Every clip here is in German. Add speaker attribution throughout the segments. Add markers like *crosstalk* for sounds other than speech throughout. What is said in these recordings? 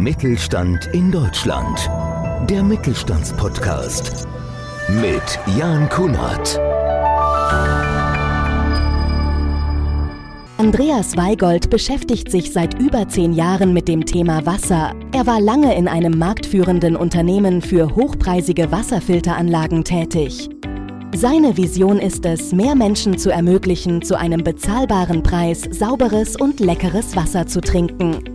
Speaker 1: Mittelstand in Deutschland. Der Mittelstandspodcast mit Jan Kunert.
Speaker 2: Andreas Weigold beschäftigt sich seit über zehn Jahren mit dem Thema Wasser. Er war lange in einem marktführenden Unternehmen für hochpreisige Wasserfilteranlagen tätig. Seine Vision ist es, mehr Menschen zu ermöglichen, zu einem bezahlbaren Preis sauberes und leckeres Wasser zu trinken.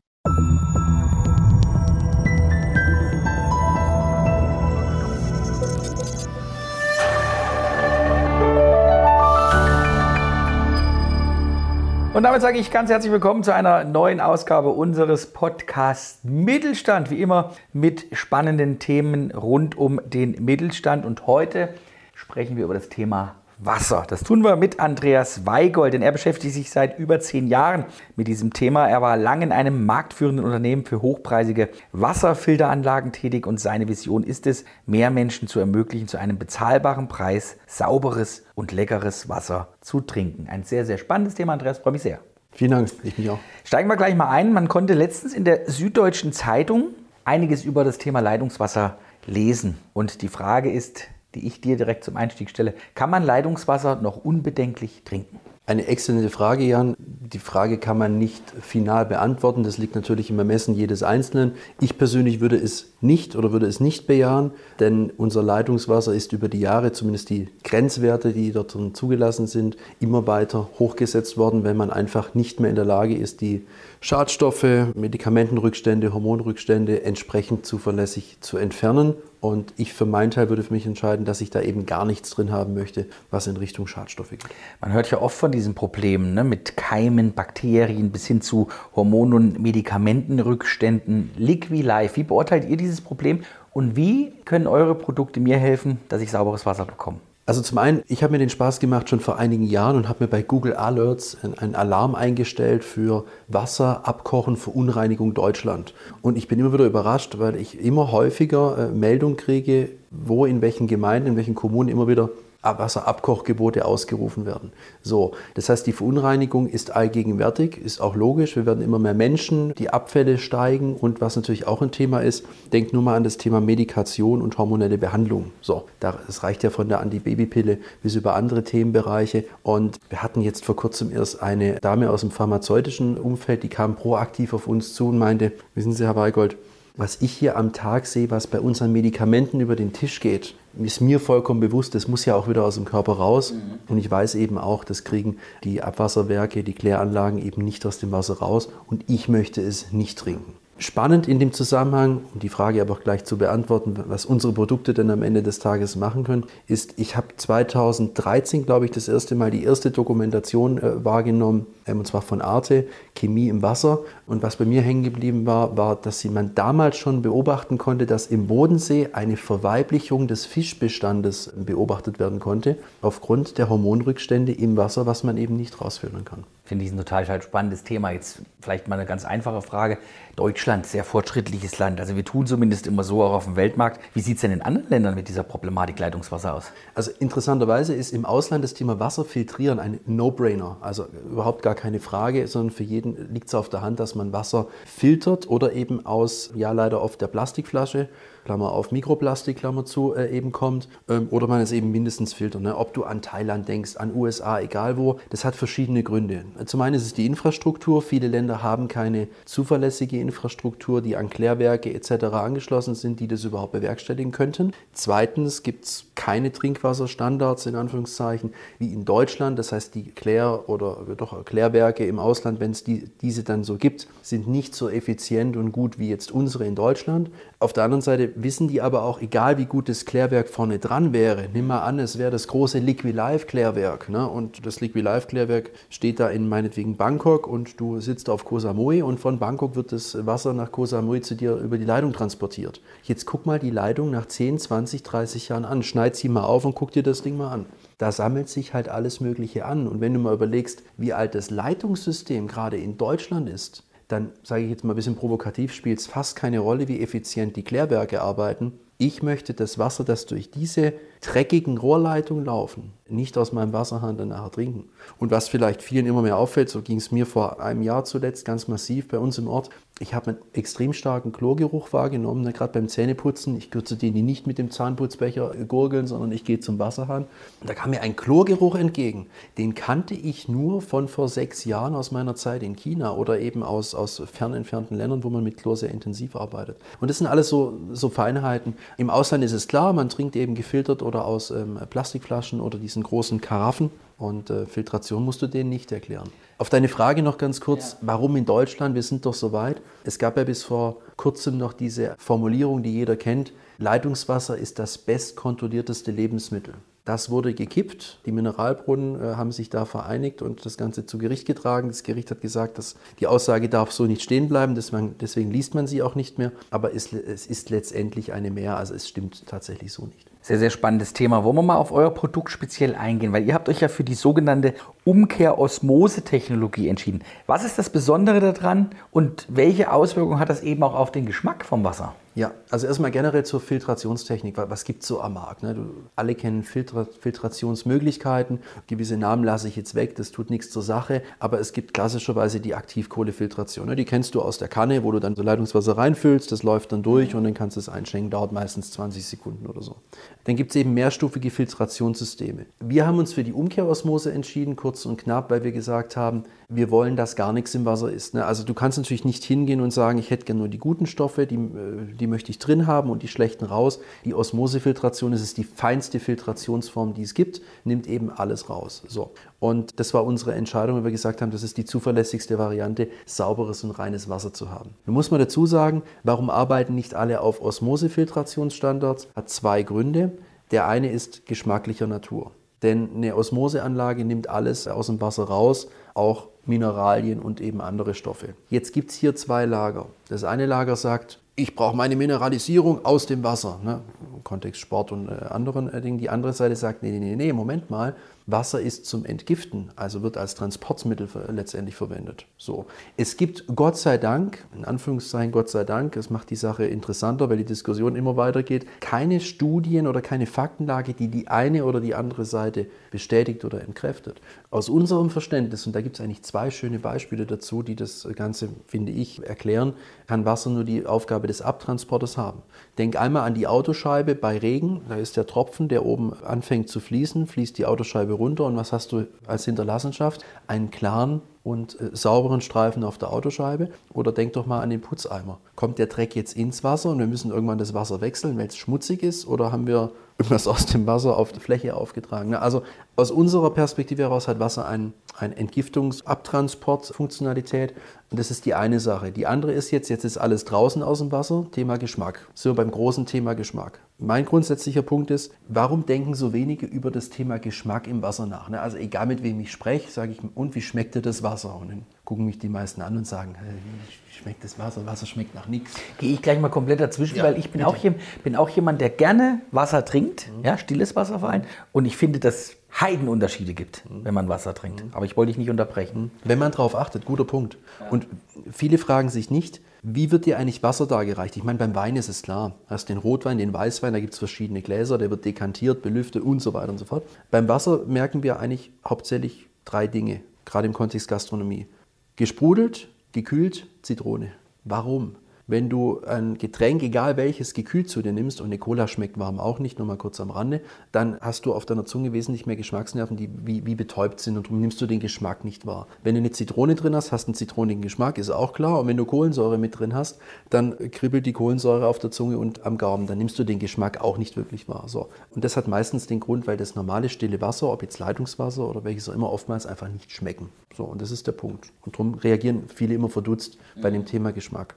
Speaker 3: Und damit sage ich ganz herzlich willkommen zu einer neuen Ausgabe unseres Podcasts Mittelstand. Wie immer mit spannenden Themen rund um den Mittelstand. Und heute sprechen wir über das Thema Wasser. Das tun wir mit Andreas Weigold, denn er beschäftigt sich seit über zehn Jahren mit diesem Thema. Er war lange in einem marktführenden Unternehmen für hochpreisige Wasserfilteranlagen tätig und seine Vision ist es, mehr Menschen zu ermöglichen, zu einem bezahlbaren Preis sauberes und leckeres Wasser zu trinken. Ein sehr, sehr spannendes Thema, Andreas, freue mich sehr.
Speaker 4: Vielen Dank, ich mich auch.
Speaker 3: Steigen wir gleich mal ein. Man konnte letztens in der Süddeutschen Zeitung einiges über das Thema Leitungswasser lesen. Und die Frage ist, die ich dir direkt zum Einstieg stelle. Kann man Leitungswasser noch unbedenklich trinken?
Speaker 4: Eine exzellente Frage, Jan. Die Frage kann man nicht final beantworten. Das liegt natürlich im Ermessen jedes Einzelnen. Ich persönlich würde es nicht oder würde es nicht bejahen, denn unser Leitungswasser ist über die Jahre, zumindest die Grenzwerte, die dort zugelassen sind, immer weiter hochgesetzt worden, wenn man einfach nicht mehr in der Lage ist, die Schadstoffe, Medikamentenrückstände, Hormonrückstände entsprechend zuverlässig zu entfernen. Und ich für meinen Teil würde für mich entscheiden, dass ich da eben gar nichts drin haben möchte, was in Richtung Schadstoffe geht.
Speaker 3: Man hört ja oft von diesen Problemen ne, mit Keimen, Bakterien bis hin zu Hormon- und Medikamentenrückständen. Liquilife, wie beurteilt ihr dieses Problem und wie können eure Produkte mir helfen, dass ich sauberes Wasser bekomme?
Speaker 4: Also zum einen, ich habe mir den Spaß gemacht schon vor einigen Jahren und habe mir bei Google Alerts einen Alarm eingestellt für Wasser, Abkochen, Verunreinigung Deutschland. Und ich bin immer wieder überrascht, weil ich immer häufiger äh, Meldungen kriege, wo in welchen Gemeinden, in welchen Kommunen immer wieder Wasserabkochgebote ausgerufen werden. So, das heißt, die Verunreinigung ist allgegenwärtig, ist auch logisch. Wir werden immer mehr Menschen, die Abfälle steigen und was natürlich auch ein Thema ist, denkt nur mal an das Thema Medikation und hormonelle Behandlung. So, das reicht ja von der Antibabypille bis über andere Themenbereiche. Und wir hatten jetzt vor kurzem erst eine Dame aus dem pharmazeutischen Umfeld, die kam proaktiv auf uns zu und meinte, wissen Sie, Herr Weigold, was ich hier am Tag sehe, was bei unseren Medikamenten über den Tisch geht, ist mir vollkommen bewusst, das muss ja auch wieder aus dem Körper raus. Mhm. Und ich weiß eben auch, das kriegen die Abwasserwerke, die Kläranlagen eben nicht aus dem Wasser raus. Und ich möchte es nicht trinken. Spannend in dem Zusammenhang, um die Frage aber auch gleich zu beantworten, was unsere Produkte denn am Ende des Tages machen können, ist, ich habe 2013, glaube ich, das erste Mal die erste Dokumentation äh, wahrgenommen, ähm, und zwar von Arte, Chemie im Wasser. Und was bei mir hängen geblieben war, war, dass man damals schon beobachten konnte, dass im Bodensee eine Verweiblichung des Fischbestandes beobachtet werden konnte, aufgrund der Hormonrückstände im Wasser, was man eben nicht rausfiltern kann.
Speaker 3: Finde ich ein total spannendes Thema. Jetzt vielleicht mal eine ganz einfache Frage. Deutschland, sehr fortschrittliches Land. Also wir tun zumindest immer so auch auf dem Weltmarkt. Wie sieht es denn in anderen Ländern mit dieser Problematik Leitungswasser aus?
Speaker 4: Also interessanterweise ist im Ausland das Thema Wasserfiltrieren ein No-Brainer. Also überhaupt gar keine Frage, sondern für jeden liegt es auf der Hand, dass man Wasser filtert oder eben aus, ja leider oft der Plastikflasche Klammer auf Mikroplastik, Klammer zu, äh, eben kommt. Ähm, oder man es eben mindestens filtert. Ne? Ob du an Thailand denkst, an USA, egal wo, das hat verschiedene Gründe. Zum einen ist es die Infrastruktur. Viele Länder haben keine zuverlässige Infrastruktur, die an Klärwerke etc. angeschlossen sind, die das überhaupt bewerkstelligen könnten. Zweitens gibt es keine Trinkwasserstandards in Anführungszeichen wie in Deutschland. Das heißt, die Klär- oder doch Klärwerke im Ausland, wenn es die, diese dann so gibt, sind nicht so effizient und gut wie jetzt unsere in Deutschland. Auf der anderen Seite wissen die aber auch, egal wie gut das Klärwerk vorne dran wäre, nimm mal an, es wäre das große Liquilife Klärwerk ne? und das Liquilife Klärwerk steht da in meinetwegen Bangkok und du sitzt auf Koh Samui und von Bangkok wird das Wasser nach Koh Samui zu dir über die Leitung transportiert. Jetzt guck mal die Leitung nach 10, 20, 30 Jahren an, schneid sie mal auf und guck dir das Ding mal an. Da sammelt sich halt alles Mögliche an. Und wenn du mal überlegst, wie alt das Leitungssystem gerade in Deutschland ist, dann sage ich jetzt mal ein bisschen provokativ, spielt es fast keine Rolle, wie effizient die Klärwerke arbeiten. Ich möchte das Wasser, das durch diese dreckigen Rohrleitung laufen, nicht aus meinem Wasserhahn dann nachher trinken. Und was vielleicht vielen immer mehr auffällt, so ging es mir vor einem Jahr zuletzt ganz massiv bei uns im Ort, ich habe einen extrem starken Chlorgeruch wahrgenommen, ne, gerade beim Zähneputzen. Ich gehöre zu denen, die nicht mit dem Zahnputzbecher gurgeln, sondern ich gehe zum Wasserhahn. Da kam mir ein Chlorgeruch entgegen. Den kannte ich nur von vor sechs Jahren aus meiner Zeit in China oder eben aus, aus fern entfernten Ländern, wo man mit Chlor sehr intensiv arbeitet. Und das sind alles so, so Feinheiten. Im Ausland ist es klar, man trinkt eben gefiltert oder aus ähm, Plastikflaschen oder diesen großen Karaffen. Und äh, Filtration musst du denen nicht erklären. Auf deine Frage noch ganz kurz, ja. warum in Deutschland? Wir sind doch so weit. Es gab ja bis vor kurzem noch diese Formulierung, die jeder kennt, Leitungswasser ist das bestkontrollierteste Lebensmittel. Das wurde gekippt. Die Mineralbrunnen äh, haben sich da vereinigt und das Ganze zu Gericht getragen. Das Gericht hat gesagt, dass die Aussage darf so nicht stehen bleiben. Deswegen, deswegen liest man sie auch nicht mehr. Aber es, es ist letztendlich eine Mehr. Also es stimmt tatsächlich so nicht.
Speaker 3: Sehr, sehr spannendes Thema. Wollen wir mal auf euer Produkt speziell eingehen? Weil ihr habt euch ja für die sogenannte Umkehr-Osmose-Technologie entschieden. Was ist das Besondere daran und welche Auswirkungen hat das eben auch auf den Geschmack vom Wasser?
Speaker 4: Ja, also erstmal generell zur Filtrationstechnik. Was gibt es so am Markt? Ne? Du, alle kennen Filtra Filtrationsmöglichkeiten. Gewisse Namen lasse ich jetzt weg, das tut nichts zur Sache. Aber es gibt klassischerweise die Aktivkohlefiltration. Ne? Die kennst du aus der Kanne, wo du dann so Leitungswasser reinfüllst, das läuft dann durch und dann kannst du es einschenken. Dauert meistens 20 Sekunden oder so. Dann gibt es eben mehrstufige Filtrationssysteme. Wir haben uns für die Umkehrosmose entschieden, kurz und knapp, weil wir gesagt haben, wir wollen, dass gar nichts im Wasser ist. Ne? Also du kannst natürlich nicht hingehen und sagen, ich hätte gerne nur die guten Stoffe, die, äh, die möchte ich drin haben und die schlechten raus. Die Osmosefiltration ist es die feinste Filtrationsform, die es gibt, nimmt eben alles raus. So. Und das war unsere Entscheidung, weil wir gesagt haben, das ist die zuverlässigste Variante, sauberes und reines Wasser zu haben. Nun muss man dazu sagen, warum arbeiten nicht alle auf Osmosefiltrationsstandards? Hat zwei Gründe. Der eine ist geschmacklicher Natur. Denn eine Osmoseanlage nimmt alles aus dem Wasser raus, auch Mineralien und eben andere Stoffe. Jetzt gibt es hier zwei Lager. Das eine Lager sagt, ich brauche meine Mineralisierung aus dem Wasser, ne? im Kontext Sport und äh, anderen äh, Dingen. Die andere Seite sagt, nee, nee, nee, nee, Moment mal, Wasser ist zum Entgiften, also wird als Transportmittel letztendlich verwendet. So. Es gibt Gott sei Dank, in Anführungszeichen Gott sei Dank, das macht die Sache interessanter, weil die Diskussion immer weitergeht, keine Studien oder keine Faktenlage, die die eine oder die andere Seite bestätigt oder entkräftet. Aus unserem Verständnis, und da gibt es eigentlich zwei schöne Beispiele dazu, die das Ganze, finde ich, erklären, kann Wasser nur die Aufgabe des Abtransportes haben. Denk einmal an die Autoscheibe bei Regen, da ist der Tropfen, der oben anfängt zu fließen, fließt die Autoscheibe runter und was hast du als Hinterlassenschaft? Einen klaren und äh, sauberen Streifen auf der Autoscheibe. Oder denk doch mal an den Putzeimer. Kommt der Dreck jetzt ins Wasser und wir müssen irgendwann das Wasser wechseln, weil es schmutzig ist? Oder haben wir irgendwas aus dem Wasser auf die Fläche aufgetragen? Also aus unserer Perspektive heraus hat Wasser ein, ein Entgiftungs-Abtransport-Funktionalität. Und das ist die eine Sache. Die andere ist jetzt, jetzt ist alles draußen aus dem Wasser, Thema Geschmack. So beim großen Thema Geschmack. Mein grundsätzlicher Punkt ist, warum denken so wenige über das Thema Geschmack im Wasser nach? Ne? Also egal mit wem ich spreche, sage ich, und wie schmeckt dir das Wasser? Und dann gucken mich die meisten an und sagen, wie schmeckt das Wasser? Wasser schmeckt nach nichts.
Speaker 3: Gehe ich gleich mal komplett dazwischen, ja, weil ich bin auch, bin auch, jemand, der gerne Wasser trinkt, mhm. ja, stilles Wasser vor allem. Und ich finde, dass Heidenunterschiede gibt, wenn man Wasser trinkt. Mhm. Aber ich wollte dich nicht unterbrechen.
Speaker 4: Wenn man darauf achtet, guter Punkt. Und viele fragen sich nicht, wie wird dir eigentlich Wasser dargereicht? Ich meine, beim Wein ist es klar. Du hast den Rotwein, den Weißwein, da gibt es verschiedene Gläser, der wird dekantiert, belüftet und so weiter und so fort. Beim Wasser merken wir eigentlich hauptsächlich drei Dinge, gerade im Kontext Gastronomie. Gesprudelt, gekühlt, Zitrone. Warum? Wenn du ein Getränk, egal welches, gekühlt zu dir nimmst und eine Cola schmeckt warm auch nicht, nur mal kurz am Rande, dann hast du auf deiner Zunge wesentlich mehr Geschmacksnerven, die wie, wie betäubt sind und darum nimmst du den Geschmack nicht wahr. Wenn du eine Zitrone drin hast, hast du einen zitronigen Geschmack, ist auch klar. Und wenn du Kohlensäure mit drin hast, dann kribbelt die Kohlensäure auf der Zunge und am Gaumen. Dann nimmst du den Geschmack auch nicht wirklich wahr. So. Und das hat meistens den Grund, weil das normale stille Wasser, ob jetzt Leitungswasser oder welches auch immer, oftmals einfach nicht schmecken. So, und das ist der Punkt. Und darum reagieren viele immer verdutzt bei dem Thema Geschmack.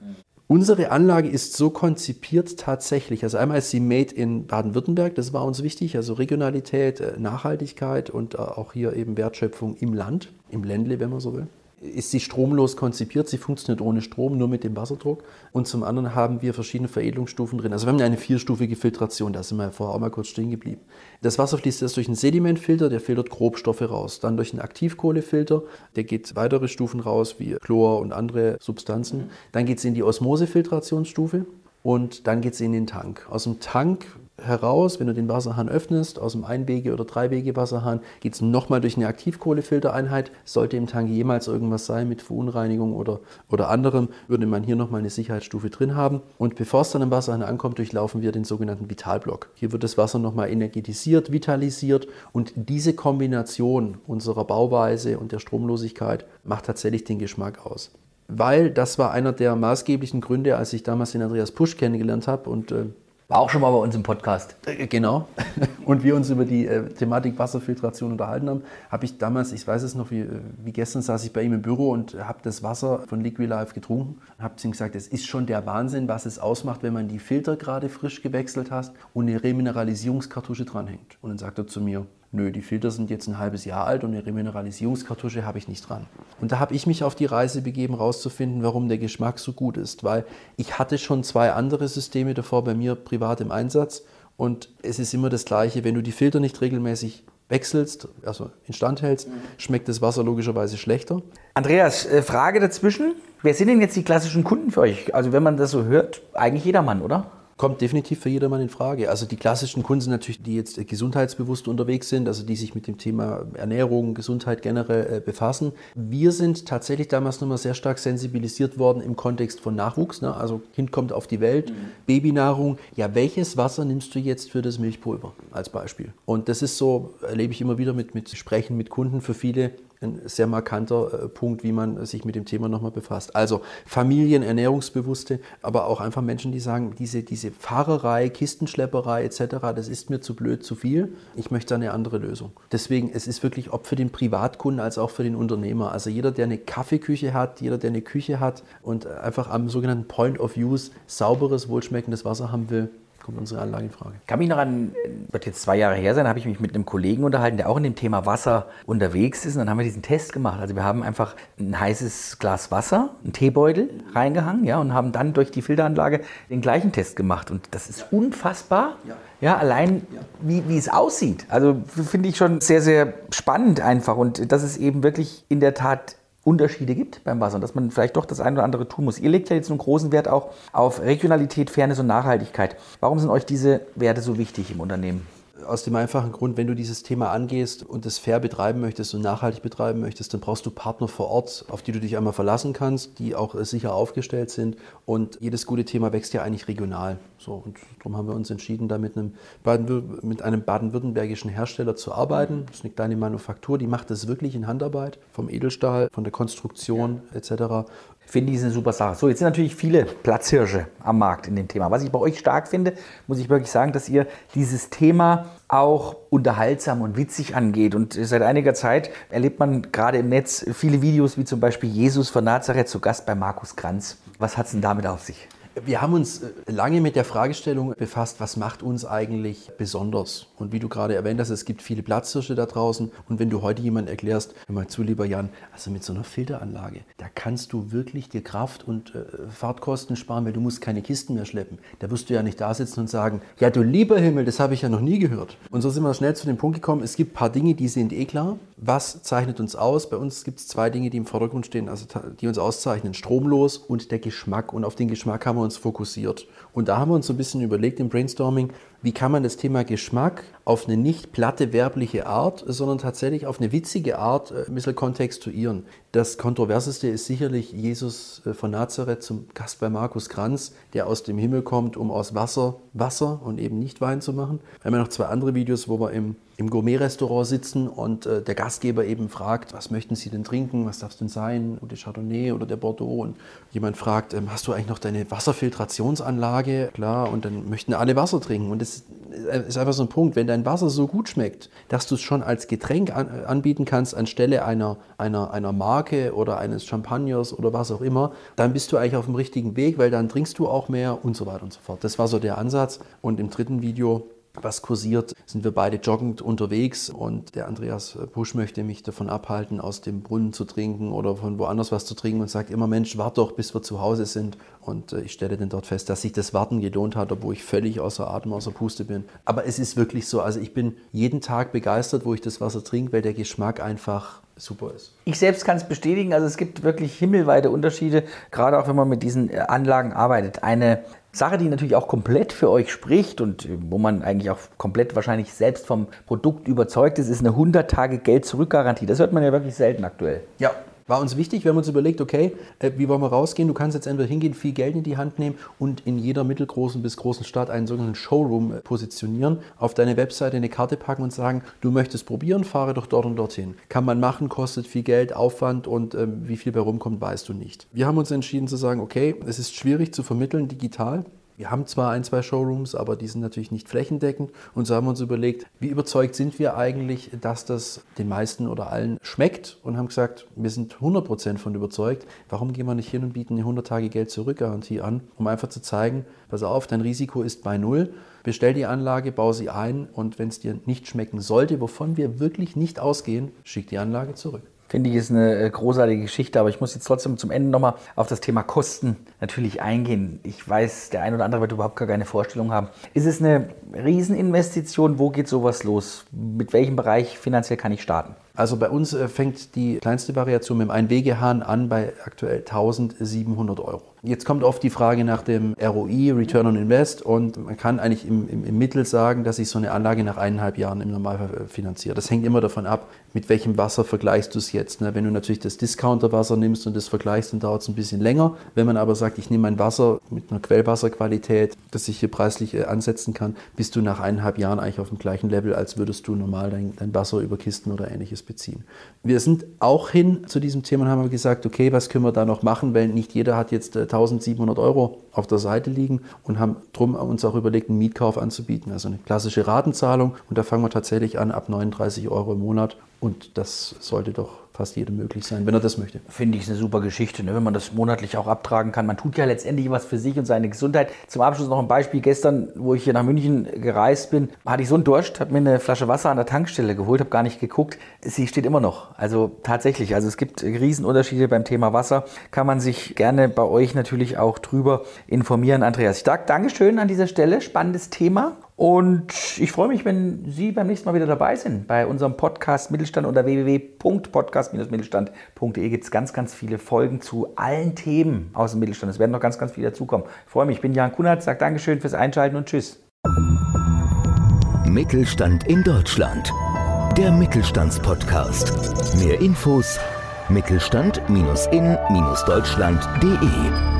Speaker 4: Unsere Anlage ist so konzipiert tatsächlich. Also einmal ist sie made in Baden-Württemberg, das war uns wichtig, also Regionalität, äh, Nachhaltigkeit und äh, auch hier eben Wertschöpfung im Land, im Ländle, wenn man so will ist sie stromlos konzipiert. Sie funktioniert ohne Strom, nur mit dem Wasserdruck. Und zum anderen haben wir verschiedene Veredelungsstufen drin. Also wir haben eine vierstufige Filtration, da sind wir vorher auch mal kurz stehen geblieben. Das Wasser fließt erst durch einen Sedimentfilter, der filtert Grobstoffe raus. Dann durch einen Aktivkohlefilter, der geht weitere Stufen raus, wie Chlor und andere Substanzen. Dann geht es in die Osmosefiltrationsstufe und dann geht es in den Tank. Aus dem Tank heraus, wenn du den Wasserhahn öffnest, aus dem Einwege- oder Dreiwege-Wasserhahn, geht es nochmal durch eine Aktivkohlefiltereinheit. Sollte im Tank jemals irgendwas sein mit Verunreinigung oder, oder anderem, würde man hier nochmal eine Sicherheitsstufe drin haben. Und bevor es dann im Wasserhahn ankommt, durchlaufen wir den sogenannten Vitalblock. Hier wird das Wasser nochmal energetisiert, vitalisiert und diese Kombination unserer Bauweise und der Stromlosigkeit macht tatsächlich den Geschmack aus weil das war einer der maßgeblichen Gründe, als ich damals den Andreas Pusch kennengelernt habe und äh,
Speaker 3: war auch schon mal bei uns im Podcast.
Speaker 4: Äh, genau. *laughs* Und wir uns über die äh, Thematik Wasserfiltration unterhalten haben, habe ich damals, ich weiß es noch wie, äh, wie gestern, saß ich bei ihm im Büro und habe das Wasser von Liquid Life getrunken. Habe zu ihm gesagt, es ist schon der Wahnsinn, was es ausmacht, wenn man die Filter gerade frisch gewechselt hat und eine Remineralisierungskartusche dranhängt. Und dann sagt er zu mir, nö, die Filter sind jetzt ein halbes Jahr alt und eine Remineralisierungskartusche habe ich nicht dran. Und da habe ich mich auf die Reise begeben, herauszufinden, warum der Geschmack so gut ist. Weil ich hatte schon zwei andere Systeme davor bei mir privat im Einsatz und es ist immer das Gleiche, wenn du die Filter nicht regelmäßig wechselst, also instand hältst, schmeckt das Wasser logischerweise schlechter.
Speaker 3: Andreas, äh, Frage dazwischen. Wer sind denn jetzt die klassischen Kunden für euch? Also wenn man das so hört, eigentlich jedermann, oder?
Speaker 4: Kommt definitiv für jedermann in Frage. Also die klassischen Kunden sind natürlich, die jetzt gesundheitsbewusst unterwegs sind, also die sich mit dem Thema Ernährung, Gesundheit generell äh, befassen. Wir sind tatsächlich damals nochmal sehr stark sensibilisiert worden im Kontext von Nachwuchs. Ne? Also Kind kommt auf die Welt, mhm. Babynahrung. Ja, welches Wasser nimmst du jetzt für das Milchpulver als Beispiel? Und das ist so, erlebe ich immer wieder mit, mit Sprechen mit Kunden für viele ein sehr markanter äh, Punkt, wie man sich mit dem Thema nochmal befasst. Also Familien, Ernährungsbewusste, aber auch einfach Menschen, die sagen, diese, diese Fahrerei, Kistenschlepperei etc., das ist mir zu blöd, zu viel. Ich möchte eine andere Lösung. Deswegen, es ist wirklich, ob für den Privatkunden als auch für den Unternehmer. Also jeder, der eine Kaffeeküche hat, jeder, der eine Küche hat und einfach am sogenannten Point of Use sauberes, wohlschmeckendes Wasser haben will, kommt unsere Anlage in Frage.
Speaker 3: Kann mich noch an, wird jetzt zwei Jahre her sein, habe ich mich mit einem Kollegen unterhalten, der auch in dem Thema Wasser unterwegs ist. Und dann haben wir diesen Test gemacht. Also wir haben einfach ein heißes Glas Wasser, einen Teebeutel reingehangen, ja, und haben dann durch die Filteranlage den gleichen Test gemacht. Und das ist unfassbar. Ja. Ja, allein ja. Wie, wie es aussieht. Also finde ich schon sehr, sehr spannend einfach. Und das ist eben wirklich in der Tat Unterschiede gibt beim Wasser und dass man vielleicht doch das eine oder andere tun muss. Ihr legt ja jetzt einen großen Wert auch auf Regionalität, Fairness und Nachhaltigkeit. Warum sind euch diese Werte so wichtig im Unternehmen?
Speaker 4: Aus dem einfachen Grund, wenn du dieses Thema angehst und es fair betreiben möchtest und nachhaltig betreiben möchtest, dann brauchst du Partner vor Ort, auf die du dich einmal verlassen kannst, die auch sicher aufgestellt sind. Und jedes gute Thema wächst ja eigentlich regional. So, und darum haben wir uns entschieden, da mit einem, Baden, mit einem baden-württembergischen Hersteller zu arbeiten. Das ist eine kleine Manufaktur, die macht das wirklich in Handarbeit, vom Edelstahl, von der Konstruktion ja. etc.
Speaker 3: Finde ich eine super Sache. So, jetzt sind natürlich viele Platzhirsche am Markt in dem Thema. Was ich bei euch stark finde, muss ich wirklich sagen, dass ihr dieses Thema auch unterhaltsam und witzig angeht. Und seit einiger Zeit erlebt man gerade im Netz viele Videos, wie zum Beispiel Jesus von Nazareth zu Gast bei Markus Kranz. Was hat es denn damit auf sich?
Speaker 4: Wir haben uns äh, lange mit der Fragestellung befasst, was macht uns eigentlich besonders? Und wie du gerade erwähnt hast, es gibt viele Platzhirsche da draußen. Und wenn du heute jemand erklärst, hör mal zu, lieber Jan, also mit so einer Filteranlage, da kannst du wirklich dir Kraft und äh, Fahrtkosten sparen, weil du musst keine Kisten mehr schleppen. Da wirst du ja nicht da sitzen und sagen, ja du lieber Himmel, das habe ich ja noch nie gehört. Und so sind wir schnell zu dem Punkt gekommen, es gibt ein paar Dinge, die sind eh klar. Was zeichnet uns aus? Bei uns gibt es zwei Dinge, die im Vordergrund stehen, also die uns auszeichnen. Stromlos und der Geschmack. Und auf den Geschmack haben wir uns fokussiert. Und da haben wir uns so ein bisschen überlegt im Brainstorming, wie kann man das Thema Geschmack auf eine nicht platte werbliche Art, sondern tatsächlich auf eine witzige Art äh, ein bisschen kontextuieren. Das Kontroverseste ist sicherlich Jesus äh, von Nazareth zum Gast bei Markus Kranz, der aus dem Himmel kommt, um aus Wasser Wasser und eben nicht Wein zu machen. Wir haben ja noch zwei andere Videos, wo wir im, im Gourmet-Restaurant sitzen und äh, der Gastgeber eben fragt, was möchten Sie denn trinken, was darf es denn sein, oder der Chardonnay oder der Bordeaux und jemand fragt, ähm, hast du eigentlich noch deine Wasserfiltrationsanlage? Klar, und dann möchten alle Wasser trinken und das ist einfach so ein Punkt, wenn dein Wasser so gut schmeckt, dass du es schon als Getränk an, anbieten kannst anstelle einer, einer, einer Marke oder eines Champagners oder was auch immer, dann bist du eigentlich auf dem richtigen Weg, weil dann trinkst du auch mehr und so weiter und so fort. Das war so der Ansatz. Und im dritten Video was kursiert, sind wir beide joggend unterwegs und der Andreas Pusch möchte mich davon abhalten, aus dem Brunnen zu trinken oder von woanders was zu trinken und sagt immer, Mensch, warte doch, bis wir zu Hause sind. Und äh, ich stelle dann dort fest, dass sich das Warten gelohnt hat, obwohl ich völlig außer Atem, außer Puste bin. Aber es ist wirklich so, also ich bin jeden Tag begeistert, wo ich das Wasser trinke, weil der Geschmack einfach super ist.
Speaker 3: Ich selbst kann es bestätigen, also es gibt wirklich himmelweite Unterschiede, gerade auch wenn man mit diesen äh, Anlagen arbeitet. Eine Sache, die natürlich auch komplett für euch spricht und äh, wo man eigentlich auch komplett wahrscheinlich selbst vom Produkt überzeugt ist, ist eine 100 Tage Geld-Zurück-Garantie. Das hört man ja wirklich selten aktuell.
Speaker 4: Ja, war uns wichtig, wir haben uns überlegt, okay, äh, wie wollen wir rausgehen? Du kannst jetzt entweder hingehen, viel Geld in die Hand nehmen und in jeder mittelgroßen bis großen Stadt einen sogenannten Showroom äh, positionieren, auf deine Webseite eine Karte packen und sagen, du möchtest probieren, fahre doch dort und dorthin. Kann man machen, kostet viel Geld, Aufwand und äh, wie viel bei rumkommt, weißt du nicht. Wir haben uns entschieden zu sagen, okay, es ist schwierig zu vermitteln digital. Wir haben zwar ein, zwei Showrooms, aber die sind natürlich nicht flächendeckend. Und so haben wir uns überlegt, wie überzeugt sind wir eigentlich, dass das den meisten oder allen schmeckt und haben gesagt, wir sind 100% von überzeugt. Warum gehen wir nicht hin und bieten eine 100 Tage Geld zurück Garantie an, um einfach zu zeigen, pass auf, dein Risiko ist bei Null. Bestell die Anlage, bau sie ein und wenn es dir nicht schmecken sollte, wovon wir wirklich nicht ausgehen, schick die Anlage zurück.
Speaker 3: Finde ich, ist eine äh, großartige Geschichte, aber ich muss jetzt trotzdem zum Ende nochmal auf das Thema Kosten natürlich eingehen. Ich weiß, der ein oder andere wird überhaupt gar keine Vorstellung haben. Ist es eine Rieseninvestition? Wo geht sowas los? Mit welchem Bereich finanziell kann ich starten?
Speaker 4: Also bei uns äh, fängt die kleinste Variation mit dem Einwegehahn an bei aktuell 1700 Euro. Jetzt kommt oft die Frage nach dem ROI, Return on Invest, und man kann eigentlich im, im, im Mittel sagen, dass sich so eine Anlage nach eineinhalb Jahren im Normalfall äh, finanziert. Das hängt immer davon ab, mit welchem Wasser vergleichst du es jetzt. Ne? Wenn du natürlich das Discounterwasser nimmst und das vergleichst, dann dauert es ein bisschen länger. Wenn man aber sagt, ich nehme ein Wasser mit einer Quellwasserqualität, das ich hier preislich äh, ansetzen kann, bist du nach eineinhalb Jahren eigentlich auf dem gleichen Level, als würdest du normal dein, dein Wasser über Kisten oder ähnliches beziehen. Wir sind auch hin zu diesem Thema und haben gesagt, okay, was können wir da noch machen, weil nicht jeder hat jetzt 1700 äh, Euro auf der Seite liegen und haben drum uns auch überlegt, einen Mietkauf anzubieten, also eine klassische Ratenzahlung und da fangen wir tatsächlich an ab 39 Euro im Monat und das sollte doch fast jedem möglich sein, wenn er das möchte.
Speaker 3: Finde ich eine super Geschichte, ne? wenn man das monatlich auch abtragen kann. Man tut ja letztendlich was für sich und seine Gesundheit. Zum Abschluss noch ein Beispiel. Gestern, wo ich hier nach München gereist bin, hatte ich so einen Durst, habe mir eine Flasche Wasser an der Tankstelle geholt, habe gar nicht geguckt. Sie steht immer noch. Also tatsächlich, also es gibt Riesenunterschiede beim Thema Wasser. Kann man sich gerne bei euch natürlich auch drüber informieren. Andreas, ich sage Dankeschön an dieser Stelle. Spannendes Thema. Und ich freue mich, wenn Sie beim nächsten Mal wieder dabei sind bei unserem Podcast Mittelstand unter www.podcast-mittelstand.de gibt es ganz, ganz viele Folgen zu allen Themen aus dem Mittelstand. Es werden noch ganz, ganz viele dazukommen. Ich freue mich, ich bin Jan Kunert, sage Dankeschön fürs Einschalten und Tschüss.
Speaker 1: Mittelstand in Deutschland. Der Mittelstandspodcast. Mehr Infos mittelstand-in-deutschland.de